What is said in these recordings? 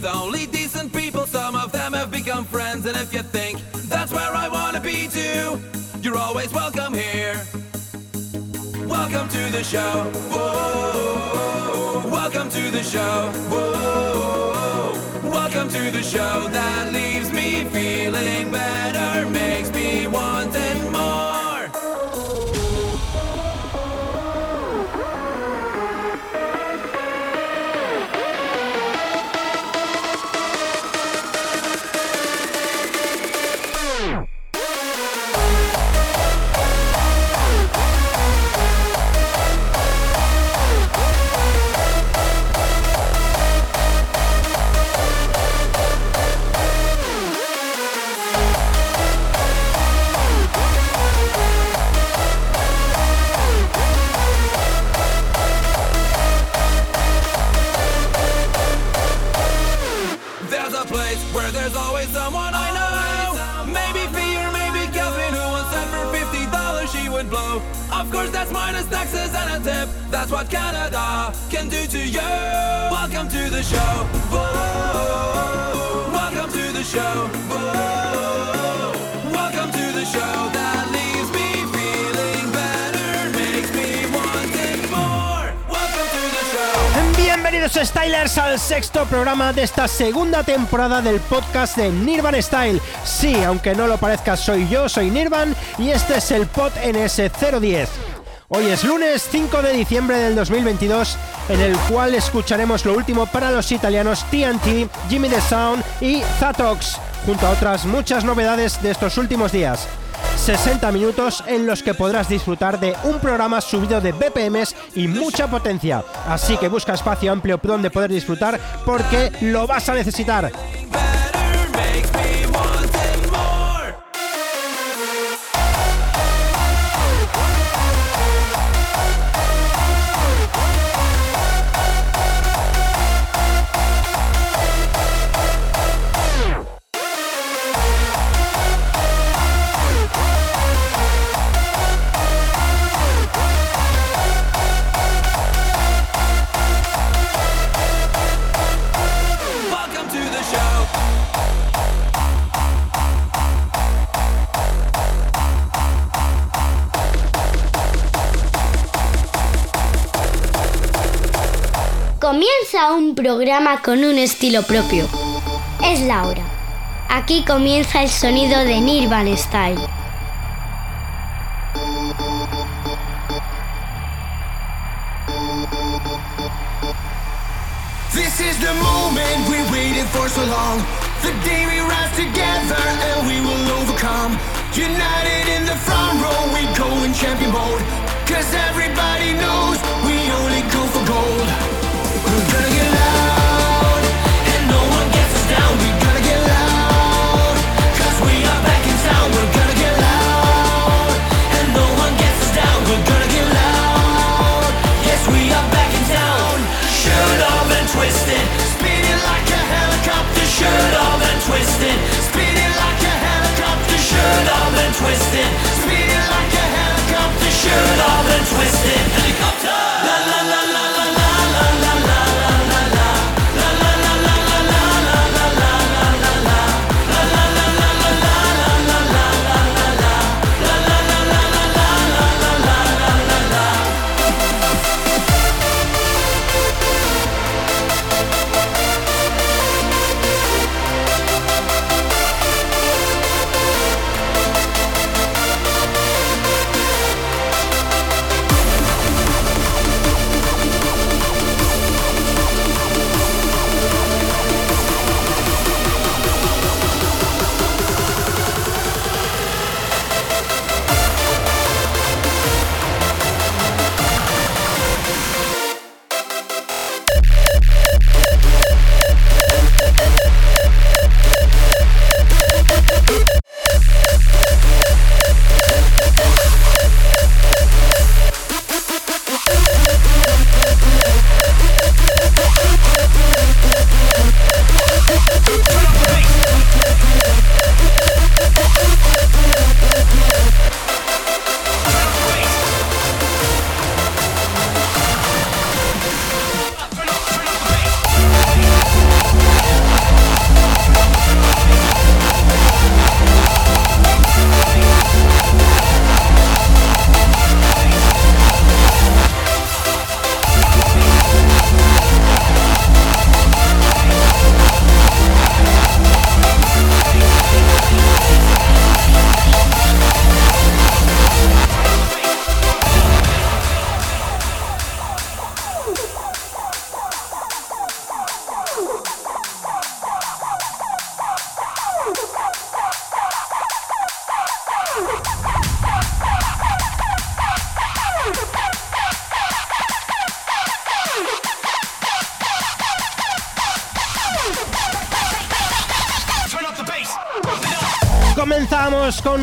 with only decent people. Some of them have become friends, and if you think that's where I wanna be too, you're always welcome here. Welcome to the show. Whoa. Welcome to the show. Whoa. Welcome to the show that leaves me feeling better, makes Bienvenidos Stylers al sexto programa de esta segunda temporada del podcast de Nirvan Style. Sí, aunque no lo parezca, soy yo, soy Nirvan y este es el pod NS010. Hoy es lunes 5 de diciembre del 2022, en el cual escucharemos lo último para los italianos TNT, Jimmy the Sound y Zatox, junto a otras muchas novedades de estos últimos días. 60 minutos en los que podrás disfrutar de un programa subido de BPMs y mucha potencia. Así que busca espacio amplio donde poder disfrutar porque lo vas a necesitar. Un programa con un estilo propio. Es la hora. Aquí comienza el sonido de Nirvan Style. This is the moment we waited for so long. The day we rise together and we will overcome. United in the front row, we go in champion mode. Cause everybody knows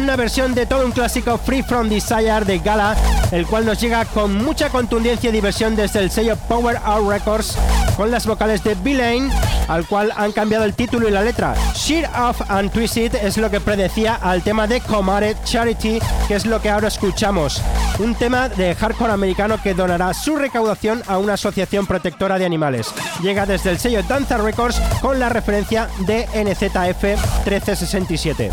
una versión de todo un clásico Free From Desire de Gala, el cual nos llega con mucha contundencia y diversión desde el sello Power Out Records, con las vocales de B-Lane, al cual han cambiado el título y la letra. Sheer Off and Twist It es lo que predecía al tema de Comare Charity, que es lo que ahora escuchamos. Un tema de hardcore americano que donará su recaudación a una asociación protectora de animales. Llega desde el sello Danza Records con la referencia de NZF 1367.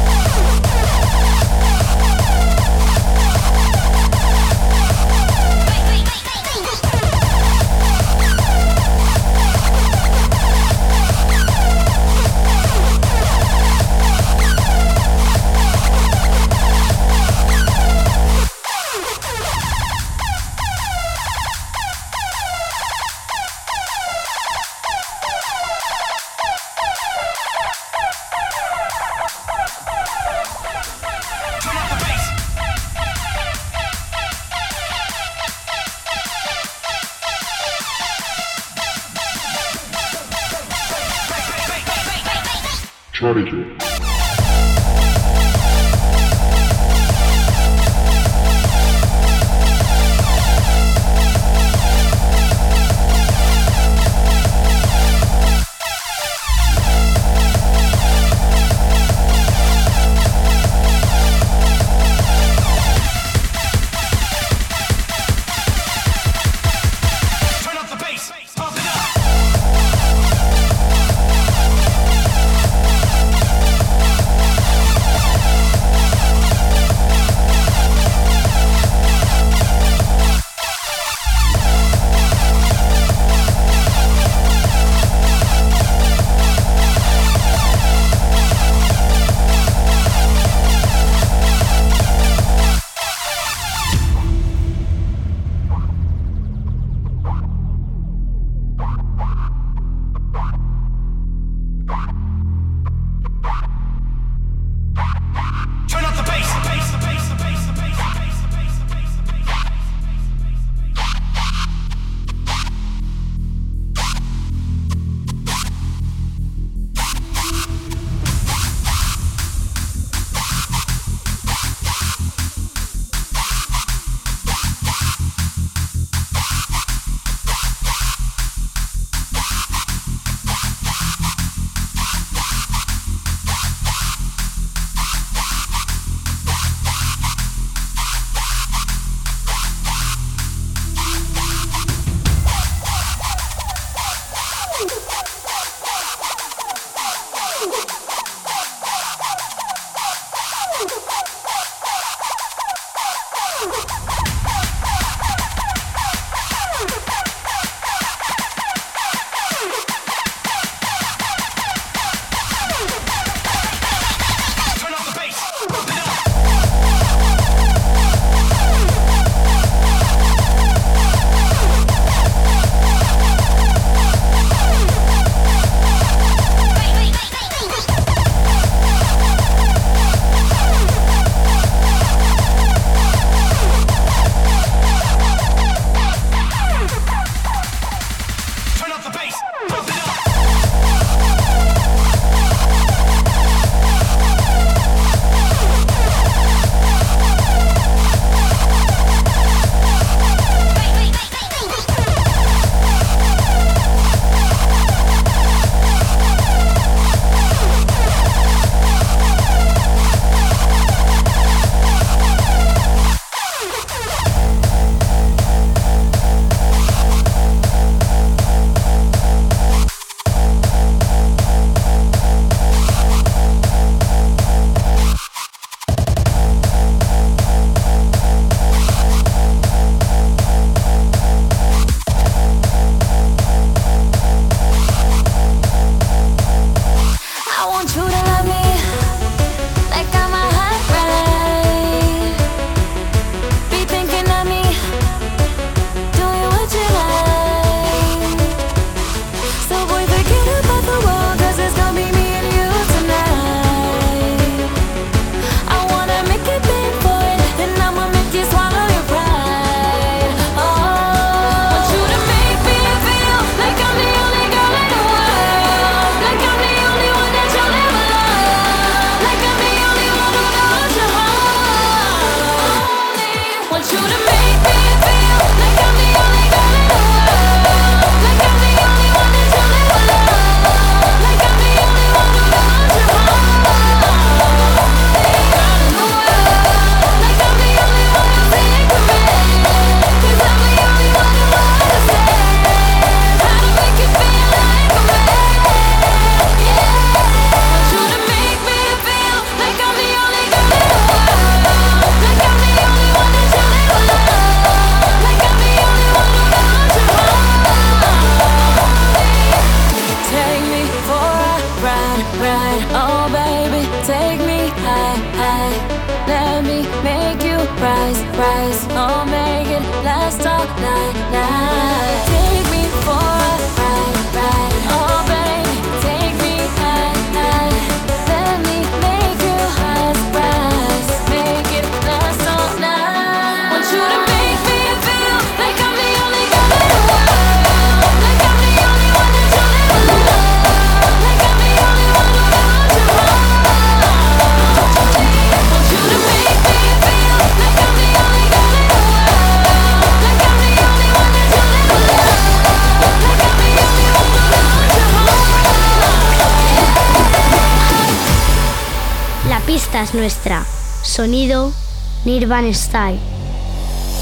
Nirvan Style.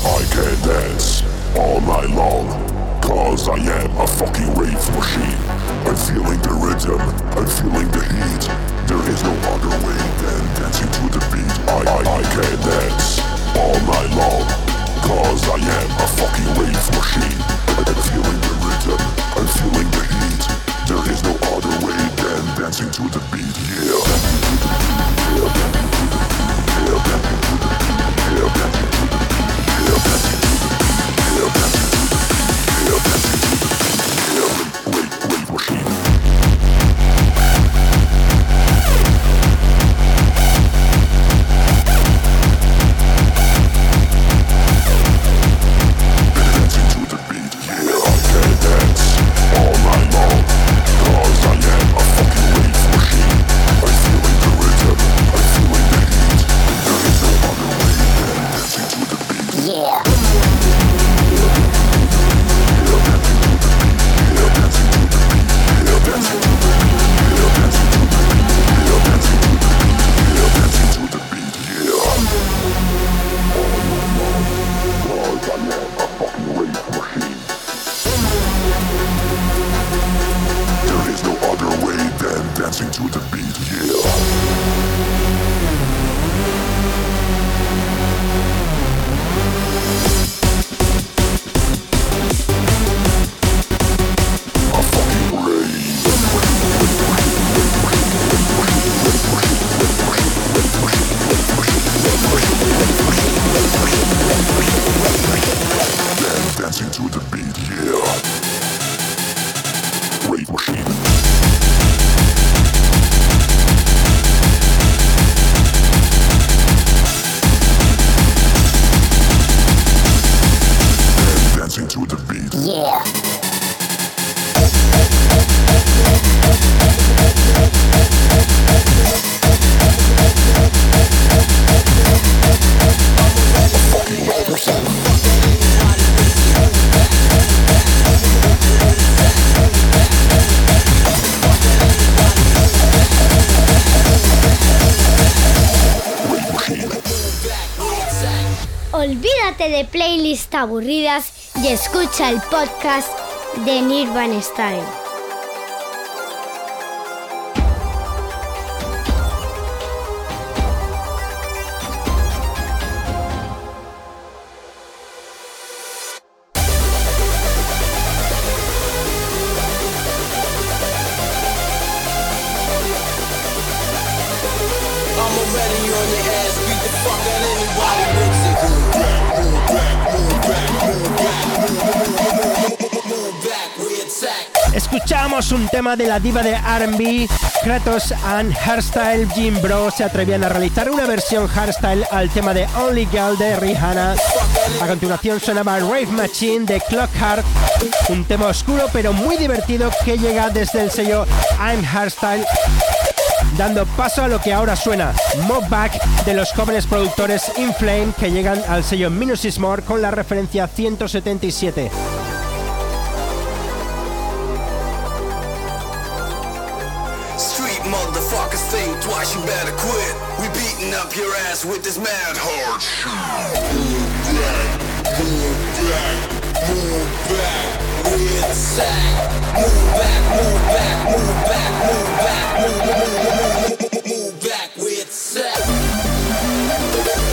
I can dance all night long, cause I am a fucking rave machine. I'm feeling the rhythm, I'm feeling the heat. There is no other way than dancing to the beat. I, I, I can dance all night long, cause I am a fucking rave machine. I'm feeling the rhythm, I'm feeling the heat. There is no other way than dancing to the beat, yeah. De playlists aburridas y escucha el podcast de Nirvan Style. Un tema de la diva de RB, Kratos and Hairstyle Jim Bro se atrevían a realizar una versión hardstyle al tema de Only Girl de Rihanna. A continuación sonaba Rave Machine de Clockheart, un tema oscuro pero muy divertido que llega desde el sello I'm Hairstyle dando paso a lo que ahora suena, Mob Back de los jóvenes productores Inflame que llegan al sello Minus is More con la referencia 177. You better quit. We beating up your ass with this mad hard shit. Move back, move back, move back, we attack. Move back, move back, move back, move back, move, move, move, move, move, back, we attack. Move back.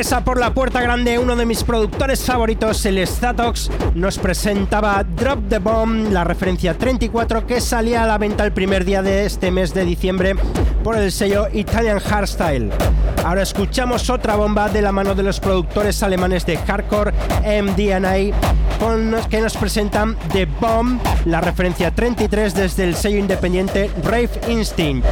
Regresa por la puerta grande uno de mis productores favoritos, el Statox, nos presentaba Drop the Bomb, la referencia 34 que salía a la venta el primer día de este mes de diciembre por el sello Italian Hardstyle. Ahora escuchamos otra bomba de la mano de los productores alemanes de hardcore MDNA con los que nos presentan The Bomb, la referencia 33 desde el sello independiente Brave Instinct.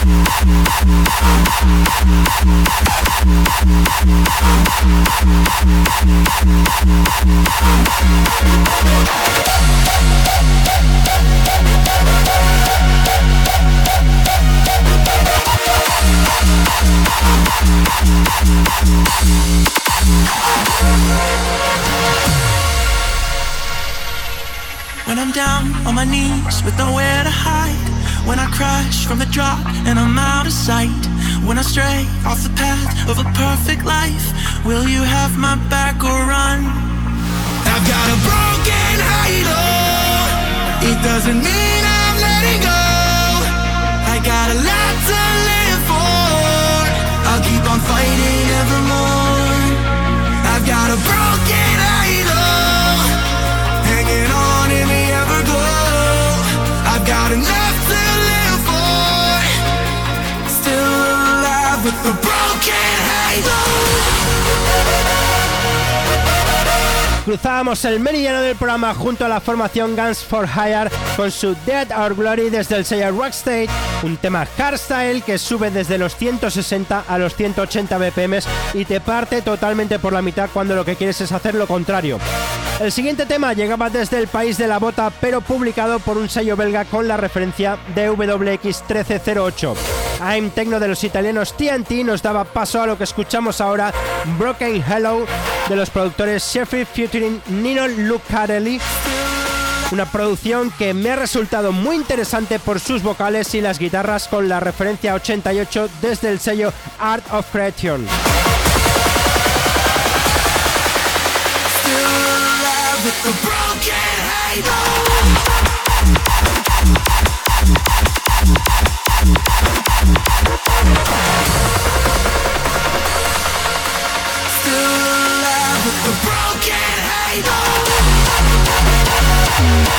When I'm down on my knees with nowhere to hide when I crash from the drop and I'm out of sight. When I stray off the path of a perfect life. Will you have my back or run? I've got a broken halo. It doesn't mean I'm letting go. I got a Cruzábamos el meridiano del programa junto a la formación Guns for Hire con su Dead or Glory desde el sello Rockstate, un tema hardstyle que sube desde los 160 a los 180 BPM y te parte totalmente por la mitad cuando lo que quieres es hacer lo contrario. El siguiente tema llegaba desde el país de la bota, pero publicado por un sello belga con la referencia DWX 1308. I'm Techno de los italianos TNT nos daba paso a lo que escuchamos ahora, Broken Hello de los productores Sheffield featuring Nino Lucarelli. Una producción que me ha resultado muy interesante por sus vocales y las guitarras con la referencia 88 desde el sello Art of Creation.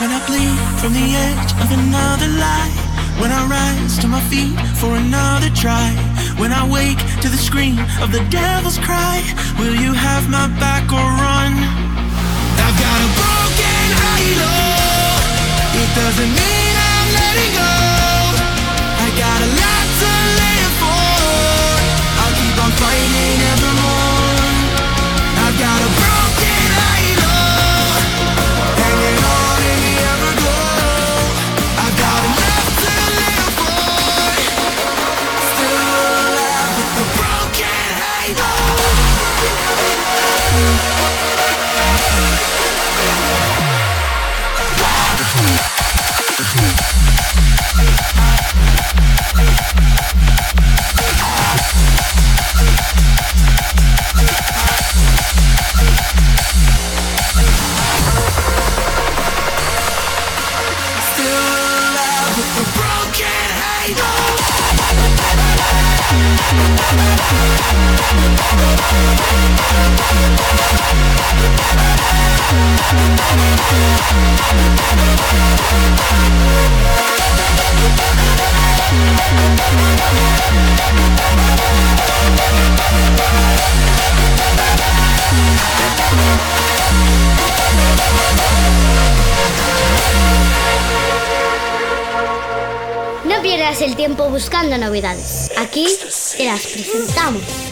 When I bleed from the edge of another lie. When I rise to my feet for another try. When I wake to the scream of the devil's cry. Will you have my back or run? I've got a broken halo. It doesn't mean I'm letting go. No pierdas el tiempo buscando novedades. Aquí te las presentamos.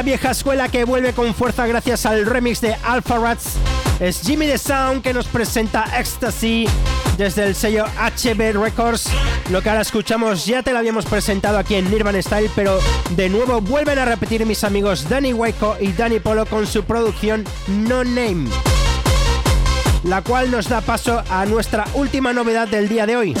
la vieja escuela que vuelve con fuerza gracias al remix de Alpha Rats es Jimmy The Sound que nos presenta Ecstasy desde el sello HB Records. Lo que ahora escuchamos ya te lo habíamos presentado aquí en Nirvan Style, pero de nuevo vuelven a repetir mis amigos Danny Waco y Danny Polo con su producción No Name, la cual nos da paso a nuestra última novedad del día de hoy.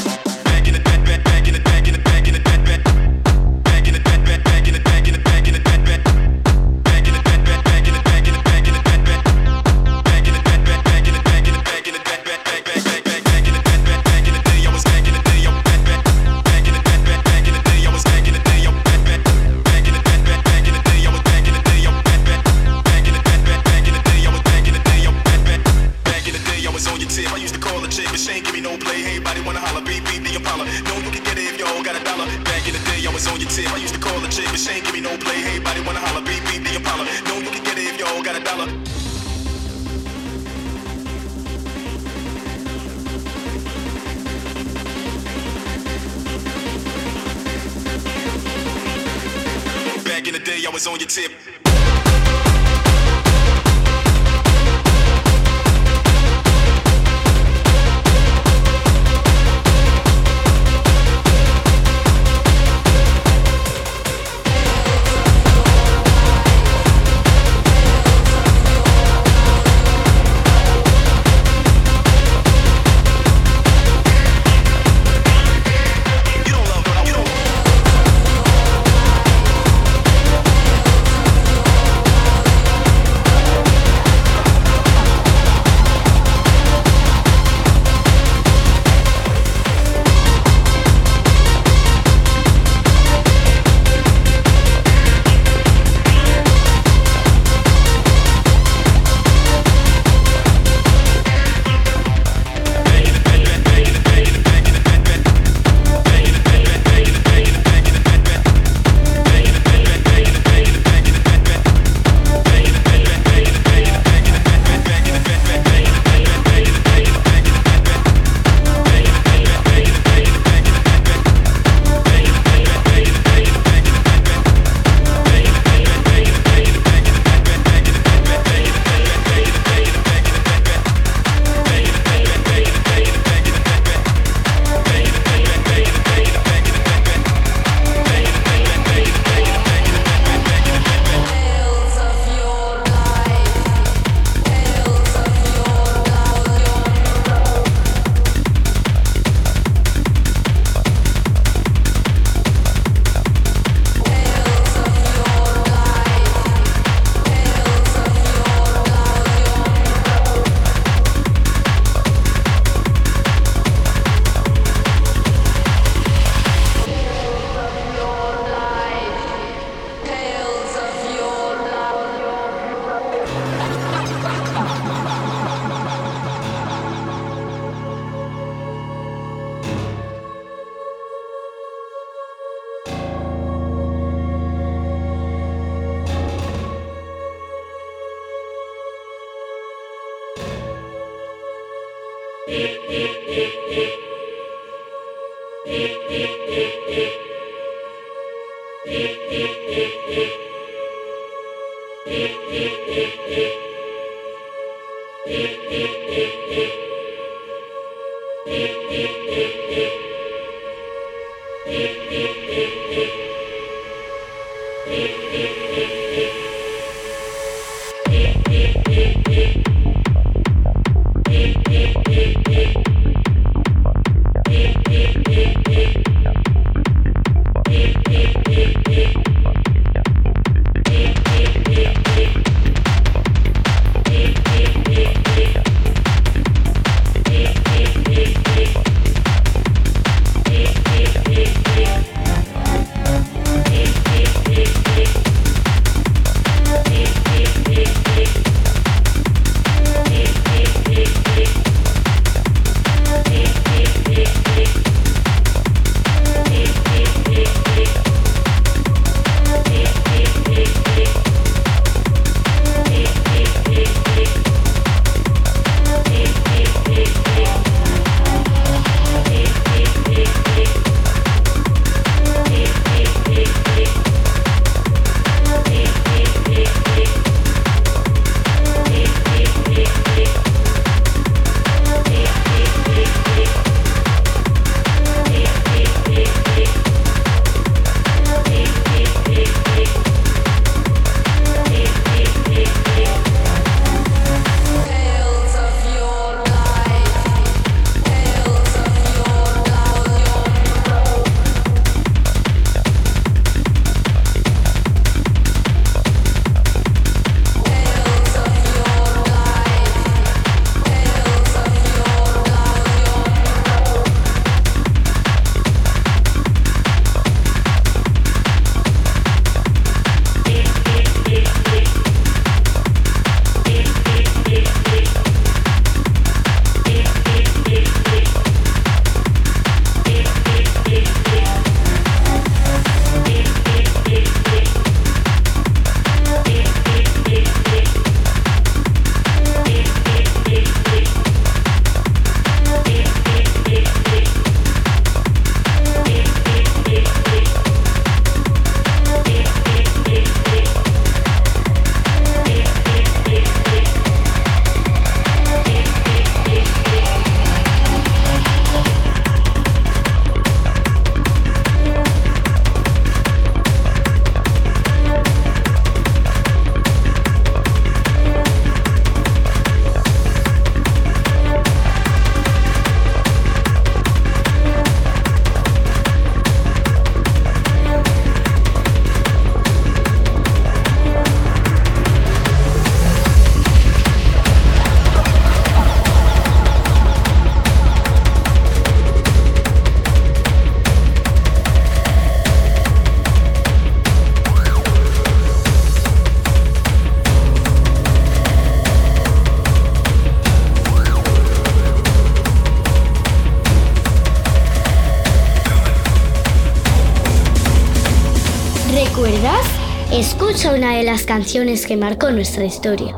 Escucha una de las canciones que marcó nuestra historia.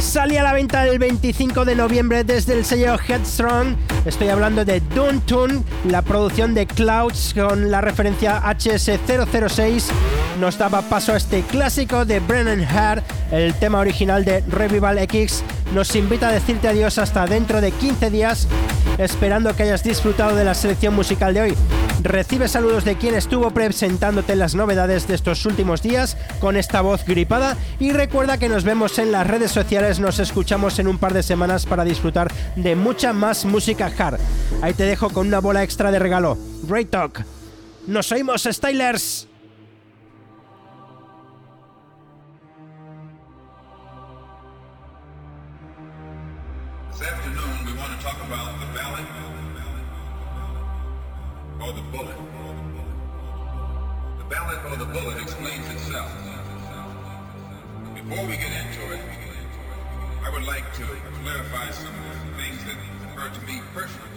Salía a la venta el 25 de noviembre desde el sello Headstrong. Estoy hablando de Dune Tune, la producción de Clouds con la referencia HS006. Nos daba paso a este clásico de Brennan Hart, el tema original de Revival X. Nos invita a decirte adiós hasta dentro de 15 días, esperando que hayas disfrutado de la selección musical de hoy. Recibe saludos de quien estuvo presentándote las novedades de estos últimos días con esta voz gripada y recuerda que nos vemos en las redes sociales, nos escuchamos en un par de semanas para disfrutar de mucha más música hard. Ahí te dejo con una bola extra de regalo. Great Talk. Nos oímos, Stylers. Or the bullet explains itself. Before we get into it, I would like to clarify some things that occur to me personally.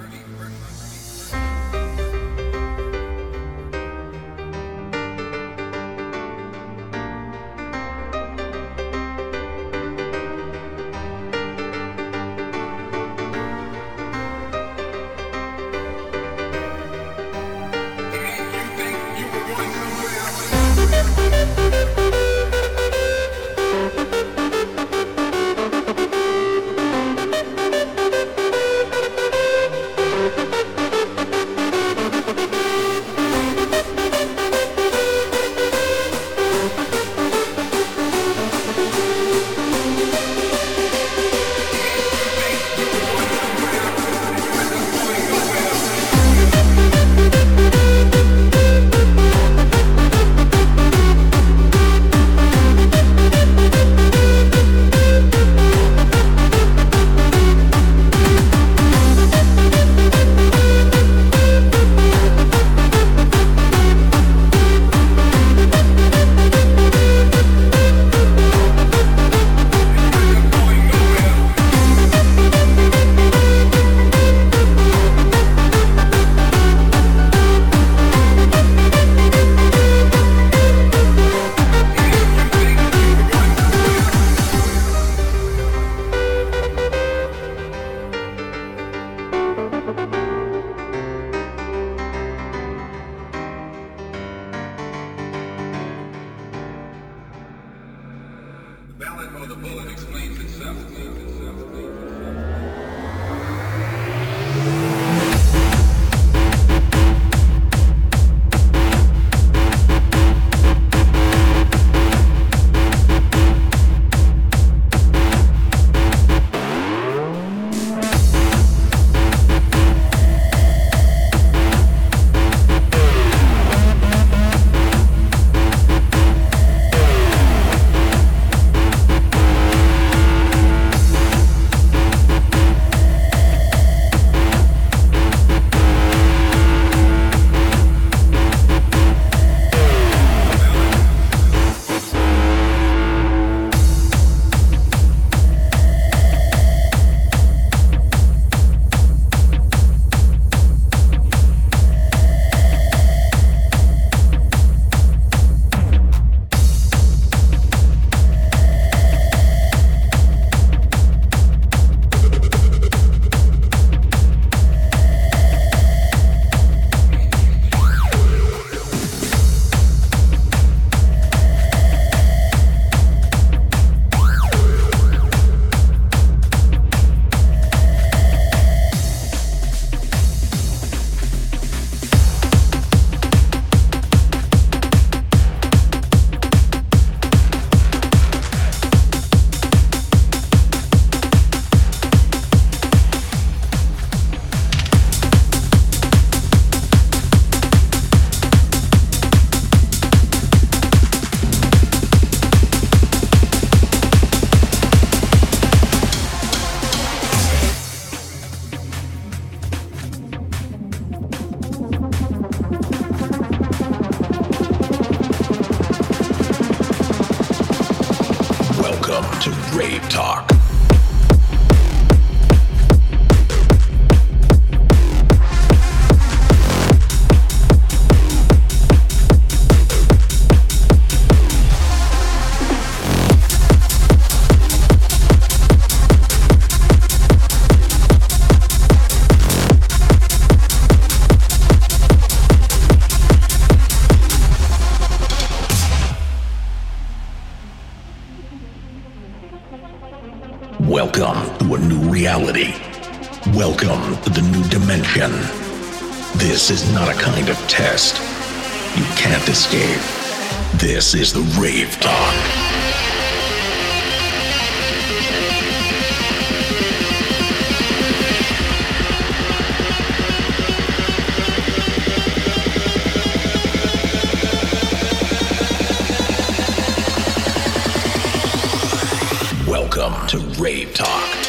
This is not a kind of test. You can't escape. This is the Rave Talk. Welcome to Rave Talk.